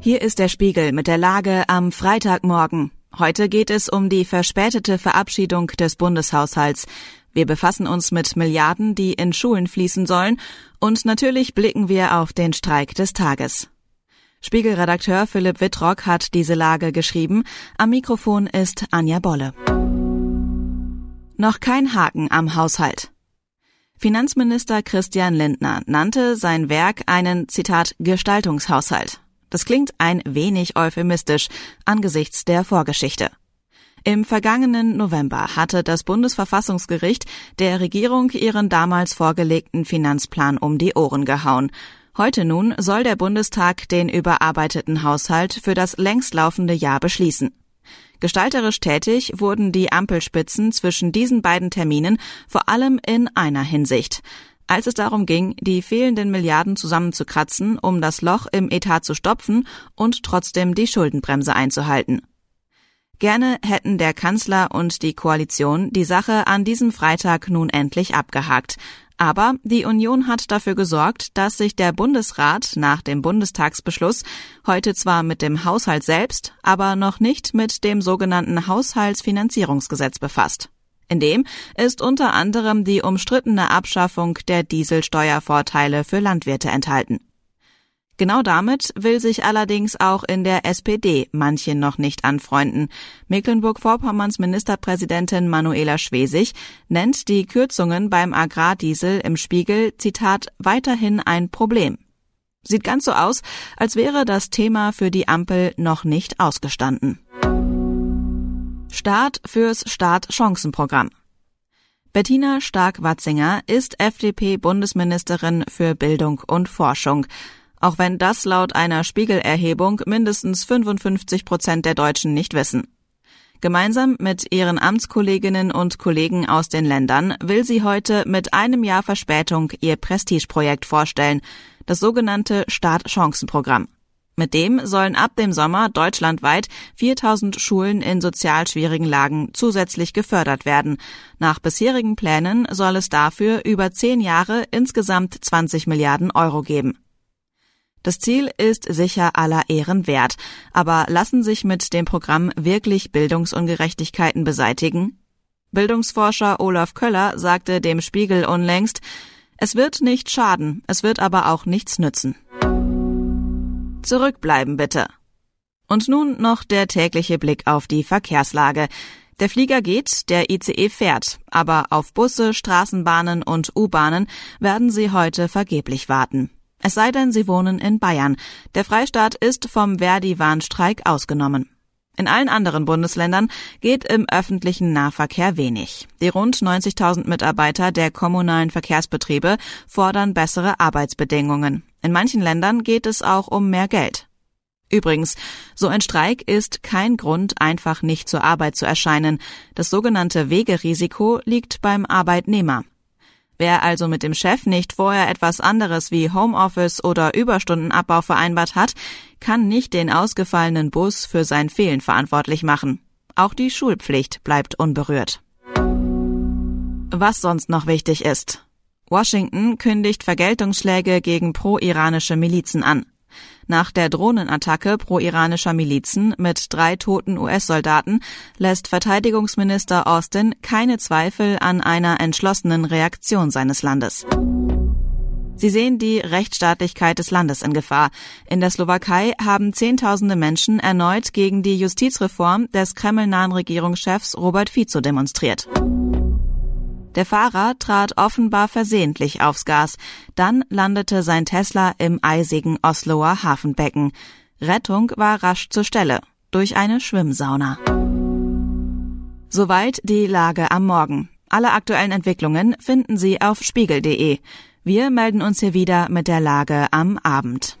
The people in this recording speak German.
Hier ist der Spiegel mit der Lage am Freitagmorgen. Heute geht es um die verspätete Verabschiedung des Bundeshaushalts. Wir befassen uns mit Milliarden, die in Schulen fließen sollen, und natürlich blicken wir auf den Streik des Tages. Spiegelredakteur Philipp Wittrock hat diese Lage geschrieben. Am Mikrofon ist Anja Bolle. Noch kein Haken am Haushalt. Finanzminister Christian Lindner nannte sein Werk einen, Zitat, Gestaltungshaushalt. Das klingt ein wenig euphemistisch angesichts der Vorgeschichte. Im vergangenen November hatte das Bundesverfassungsgericht der Regierung ihren damals vorgelegten Finanzplan um die Ohren gehauen. Heute nun soll der Bundestag den überarbeiteten Haushalt für das längstlaufende Jahr beschließen. Gestalterisch tätig wurden die Ampelspitzen zwischen diesen beiden Terminen vor allem in einer Hinsicht als es darum ging, die fehlenden Milliarden zusammenzukratzen, um das Loch im Etat zu stopfen und trotzdem die Schuldenbremse einzuhalten. Gerne hätten der Kanzler und die Koalition die Sache an diesem Freitag nun endlich abgehakt. Aber die Union hat dafür gesorgt, dass sich der Bundesrat nach dem Bundestagsbeschluss heute zwar mit dem Haushalt selbst, aber noch nicht mit dem sogenannten Haushaltsfinanzierungsgesetz befasst. In dem ist unter anderem die umstrittene Abschaffung der Dieselsteuervorteile für Landwirte enthalten. Genau damit will sich allerdings auch in der SPD manche noch nicht anfreunden. Mecklenburg-Vorpommerns Ministerpräsidentin Manuela Schwesig nennt die Kürzungen beim Agrardiesel im Spiegel, Zitat, weiterhin ein Problem. Sieht ganz so aus, als wäre das Thema für die Ampel noch nicht ausgestanden. Start fürs Start-Chancen-Programm. Bettina Stark-Watzinger ist FDP-Bundesministerin für Bildung und Forschung. Auch wenn das laut einer Spiegelerhebung mindestens 55 Prozent der Deutschen nicht wissen. Gemeinsam mit ihren Amtskolleginnen und Kollegen aus den Ländern will sie heute mit einem Jahr Verspätung ihr Prestigeprojekt vorstellen, das sogenannte Start-Chancen-Programm. Mit dem sollen ab dem Sommer deutschlandweit 4000 Schulen in sozial schwierigen Lagen zusätzlich gefördert werden. Nach bisherigen Plänen soll es dafür über zehn Jahre insgesamt 20 Milliarden Euro geben. Das Ziel ist sicher aller Ehren wert, aber lassen sich mit dem Programm wirklich Bildungsungerechtigkeiten beseitigen? Bildungsforscher Olaf Köller sagte dem Spiegel unlängst, es wird nicht schaden, es wird aber auch nichts nützen. Zurückbleiben bitte. Und nun noch der tägliche Blick auf die Verkehrslage. Der Flieger geht, der ICE fährt, aber auf Busse, Straßenbahnen und U-Bahnen werden Sie heute vergeblich warten. Es sei denn, Sie wohnen in Bayern. Der Freistaat ist vom Verdi-Warnstreik ausgenommen. In allen anderen Bundesländern geht im öffentlichen Nahverkehr wenig. Die rund 90.000 Mitarbeiter der kommunalen Verkehrsbetriebe fordern bessere Arbeitsbedingungen. In manchen Ländern geht es auch um mehr Geld. Übrigens, so ein Streik ist kein Grund, einfach nicht zur Arbeit zu erscheinen. Das sogenannte Wegerisiko liegt beim Arbeitnehmer. Wer also mit dem Chef nicht vorher etwas anderes wie Homeoffice oder Überstundenabbau vereinbart hat, kann nicht den ausgefallenen Bus für sein Fehlen verantwortlich machen. Auch die Schulpflicht bleibt unberührt. Was sonst noch wichtig ist. Washington kündigt Vergeltungsschläge gegen pro-iranische Milizen an. Nach der Drohnenattacke pro-iranischer Milizen mit drei toten US-Soldaten lässt Verteidigungsminister Austin keine Zweifel an einer entschlossenen Reaktion seines Landes. Sie sehen die Rechtsstaatlichkeit des Landes in Gefahr. In der Slowakei haben Zehntausende Menschen erneut gegen die Justizreform des kremlnahen Regierungschefs Robert Fico demonstriert. Der Fahrer trat offenbar versehentlich aufs Gas. Dann landete sein Tesla im eisigen Osloer Hafenbecken. Rettung war rasch zur Stelle durch eine Schwimmsauna. Soweit die Lage am Morgen. Alle aktuellen Entwicklungen finden Sie auf spiegel.de. Wir melden uns hier wieder mit der Lage am Abend.